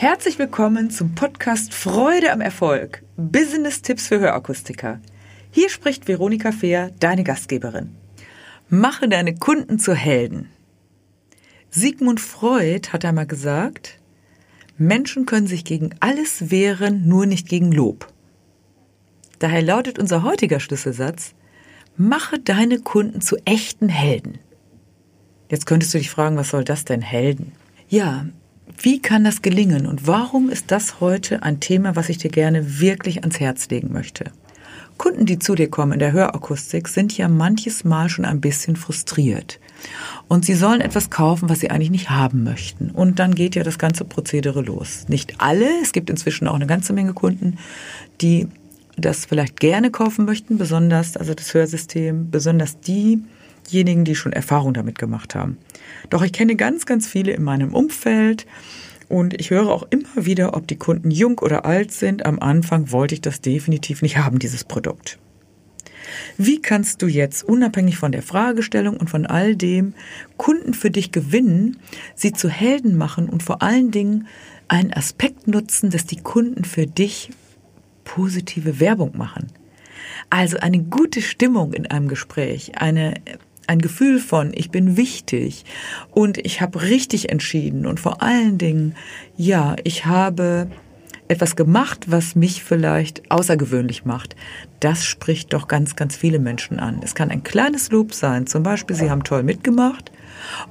Herzlich willkommen zum Podcast Freude am Erfolg. Business-Tipps für Hörakustiker. Hier spricht Veronika Fehr, deine Gastgeberin. Mache deine Kunden zu Helden. Sigmund Freud hat einmal gesagt, Menschen können sich gegen alles wehren, nur nicht gegen Lob. Daher lautet unser heutiger Schlüsselsatz, mache deine Kunden zu echten Helden. Jetzt könntest du dich fragen, was soll das denn Helden? Ja, wie kann das gelingen und warum ist das heute ein Thema, was ich dir gerne wirklich ans Herz legen möchte? Kunden, die zu dir kommen in der Hörakustik, sind ja manches Mal schon ein bisschen frustriert. Und sie sollen etwas kaufen, was sie eigentlich nicht haben möchten. Und dann geht ja das ganze Prozedere los. Nicht alle, es gibt inzwischen auch eine ganze Menge Kunden, die das vielleicht gerne kaufen möchten, besonders, also das Hörsystem, besonders diejenigen, die schon Erfahrung damit gemacht haben. Doch ich kenne ganz, ganz viele in meinem Umfeld und ich höre auch immer wieder, ob die Kunden jung oder alt sind. Am Anfang wollte ich das definitiv nicht haben, dieses Produkt. Wie kannst du jetzt unabhängig von der Fragestellung und von all dem Kunden für dich gewinnen, sie zu Helden machen und vor allen Dingen einen Aspekt nutzen, dass die Kunden für dich positive Werbung machen? Also eine gute Stimmung in einem Gespräch, eine ein Gefühl von, ich bin wichtig und ich habe richtig entschieden und vor allen Dingen, ja, ich habe etwas gemacht, was mich vielleicht außergewöhnlich macht. Das spricht doch ganz, ganz viele Menschen an. Es kann ein kleines Lob sein, zum Beispiel, Sie haben toll mitgemacht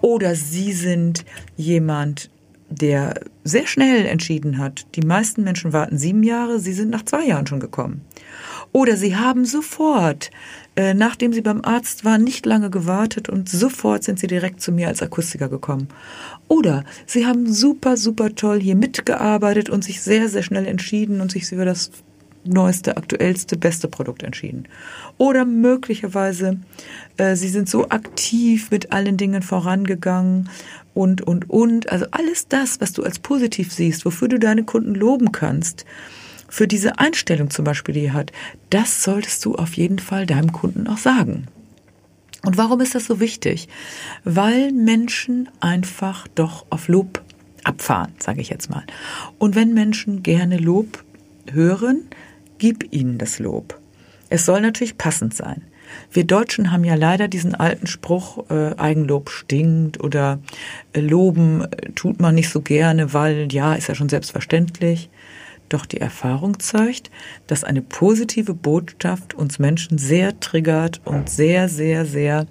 oder Sie sind jemand, der sehr schnell entschieden hat. Die meisten Menschen warten sieben Jahre, Sie sind nach zwei Jahren schon gekommen. Oder Sie haben sofort äh, nachdem sie beim Arzt waren, nicht lange gewartet und sofort sind sie direkt zu mir als Akustiker gekommen. Oder sie haben super, super toll hier mitgearbeitet und sich sehr, sehr schnell entschieden und sich für das neueste, aktuellste, beste Produkt entschieden. Oder möglicherweise, äh, sie sind so aktiv mit allen Dingen vorangegangen und, und, und. Also alles das, was du als positiv siehst, wofür du deine Kunden loben kannst, für diese Einstellung zum Beispiel, die er hat, das solltest du auf jeden Fall deinem Kunden auch sagen. Und warum ist das so wichtig? Weil Menschen einfach doch auf Lob abfahren, sage ich jetzt mal. Und wenn Menschen gerne Lob hören, gib ihnen das Lob. Es soll natürlich passend sein. Wir Deutschen haben ja leider diesen alten Spruch, äh, Eigenlob stinkt oder äh, Loben äh, tut man nicht so gerne, weil ja, ist ja schon selbstverständlich. Doch die Erfahrung zeigt, dass eine positive Botschaft uns Menschen sehr triggert und sehr, sehr, sehr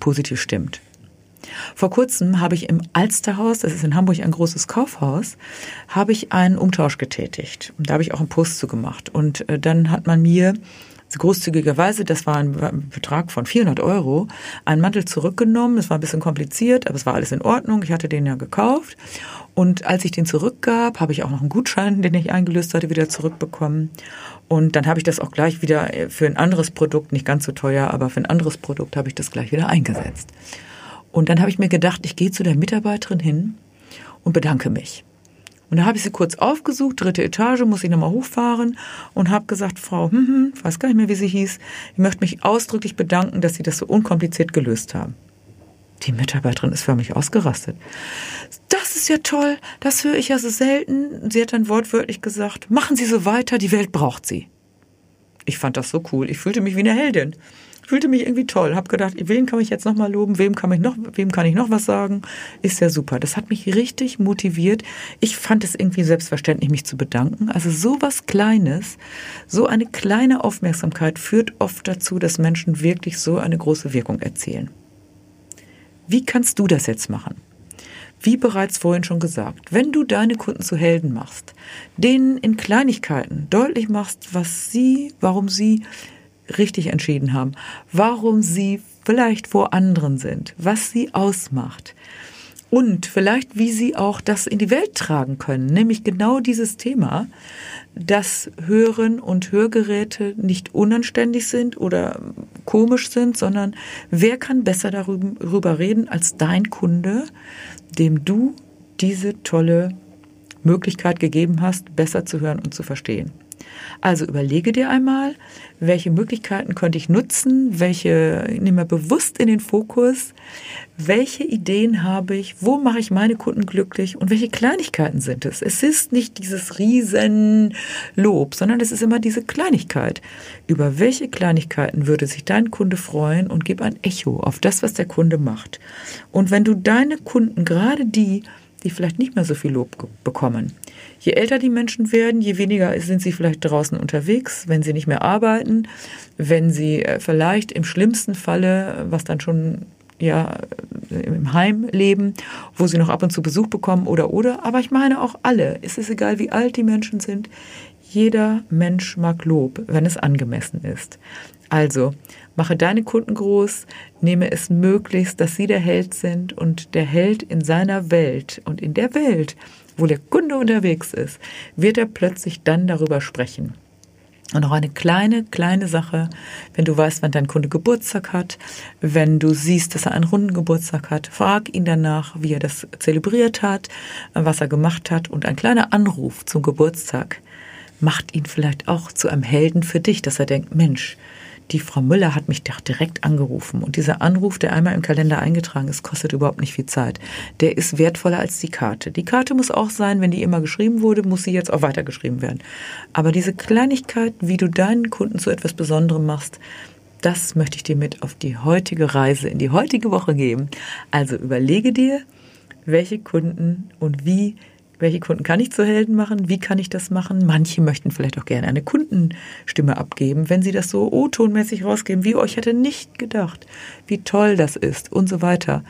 positiv stimmt. Vor kurzem habe ich im Alsterhaus, das ist in Hamburg ein großes Kaufhaus, habe ich einen Umtausch getätigt. Da habe ich auch einen Post zu gemacht. Und äh, dann hat man mir großzügigerweise, das war ein Betrag von 400 Euro, einen Mantel zurückgenommen. Es war ein bisschen kompliziert, aber es war alles in Ordnung. Ich hatte den ja gekauft. Und als ich den zurückgab, habe ich auch noch einen Gutschein, den ich eingelöst hatte, wieder zurückbekommen. Und dann habe ich das auch gleich wieder für ein anderes Produkt, nicht ganz so teuer, aber für ein anderes Produkt habe ich das gleich wieder eingesetzt. Und dann habe ich mir gedacht, ich gehe zu der Mitarbeiterin hin und bedanke mich. Und da habe ich sie kurz aufgesucht, dritte Etage, muss ich nochmal hochfahren und habe gesagt, Frau, hm, hm, weiß gar nicht mehr, wie sie hieß, ich möchte mich ausdrücklich bedanken, dass Sie das so unkompliziert gelöst haben. Die Mitarbeiterin ist förmlich ausgerastet. Das ist ja toll, das höre ich ja so selten. Sie hat dann wortwörtlich gesagt, machen Sie so weiter, die Welt braucht Sie. Ich fand das so cool, ich fühlte mich wie eine Heldin fühlte mich irgendwie toll. Hab gedacht, wen kann ich jetzt noch mal loben? Wem kann ich noch, wem kann ich noch was sagen? Ist ja super. Das hat mich richtig motiviert. Ich fand es irgendwie selbstverständlich, mich zu bedanken. Also so was Kleines, so eine kleine Aufmerksamkeit führt oft dazu, dass Menschen wirklich so eine große Wirkung erzielen. Wie kannst du das jetzt machen? Wie bereits vorhin schon gesagt, wenn du deine Kunden zu Helden machst, denen in Kleinigkeiten deutlich machst, was sie, warum sie richtig entschieden haben, warum sie vielleicht vor anderen sind, was sie ausmacht und vielleicht wie sie auch das in die Welt tragen können, nämlich genau dieses Thema, dass Hören und Hörgeräte nicht unanständig sind oder komisch sind, sondern wer kann besser darüber reden als dein Kunde, dem du diese tolle Möglichkeit gegeben hast, besser zu hören und zu verstehen. Also überlege dir einmal, welche Möglichkeiten könnte ich nutzen, welche nehme bewusst in den Fokus, welche Ideen habe ich, wo mache ich meine Kunden glücklich und welche Kleinigkeiten sind es. Es ist nicht dieses Riesenlob, sondern es ist immer diese Kleinigkeit. Über welche Kleinigkeiten würde sich dein Kunde freuen und gib ein Echo auf das, was der Kunde macht. Und wenn du deine Kunden, gerade die, die vielleicht nicht mehr so viel Lob bekommen. Je älter die Menschen werden, je weniger sind sie vielleicht draußen unterwegs, wenn sie nicht mehr arbeiten, wenn sie äh, vielleicht im schlimmsten Falle, was dann schon ja im Heim leben, wo sie noch ab und zu Besuch bekommen oder oder. Aber ich meine auch alle. Es ist egal, wie alt die Menschen sind. Jeder Mensch mag Lob, wenn es angemessen ist. Also mache deine Kunden groß, nehme es möglichst, dass sie der Held sind und der Held in seiner Welt und in der Welt, wo der Kunde unterwegs ist, wird er plötzlich dann darüber sprechen. Und noch eine kleine, kleine Sache, wenn du weißt, wann dein Kunde Geburtstag hat, wenn du siehst, dass er einen runden Geburtstag hat, frag ihn danach, wie er das zelebriert hat, was er gemacht hat und ein kleiner Anruf zum Geburtstag macht ihn vielleicht auch zu einem Helden für dich, dass er denkt, Mensch, die Frau Müller hat mich doch direkt angerufen. Und dieser Anruf, der einmal im Kalender eingetragen ist, kostet überhaupt nicht viel Zeit. Der ist wertvoller als die Karte. Die Karte muss auch sein, wenn die immer geschrieben wurde, muss sie jetzt auch weitergeschrieben werden. Aber diese Kleinigkeit, wie du deinen Kunden zu etwas Besonderem machst, das möchte ich dir mit auf die heutige Reise in die heutige Woche geben. Also überlege dir, welche Kunden und wie welche Kunden kann ich zu Helden machen? Wie kann ich das machen? Manche möchten vielleicht auch gerne eine Kundenstimme abgeben, wenn sie das so O-tonmäßig rausgeben, wie euch hätte nicht gedacht, wie toll das ist und so weiter.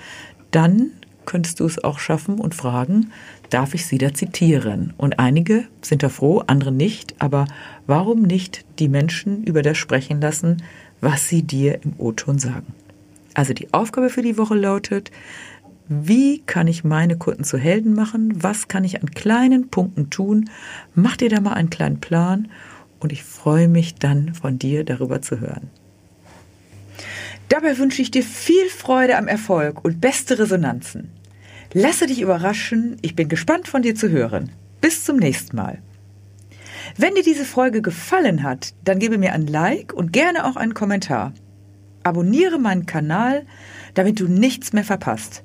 Dann könntest du es auch schaffen und fragen, darf ich sie da zitieren? Und einige sind da froh, andere nicht, aber warum nicht die Menschen über das sprechen lassen, was sie dir im O-Ton sagen? Also die Aufgabe für die Woche lautet, wie kann ich meine Kunden zu Helden machen? Was kann ich an kleinen Punkten tun? Mach dir da mal einen kleinen Plan und ich freue mich dann von dir darüber zu hören. Dabei wünsche ich dir viel Freude am Erfolg und beste Resonanzen. Lasse dich überraschen, ich bin gespannt von dir zu hören. Bis zum nächsten Mal. Wenn dir diese Folge gefallen hat, dann gebe mir ein Like und gerne auch einen Kommentar. Abonniere meinen Kanal, damit du nichts mehr verpasst.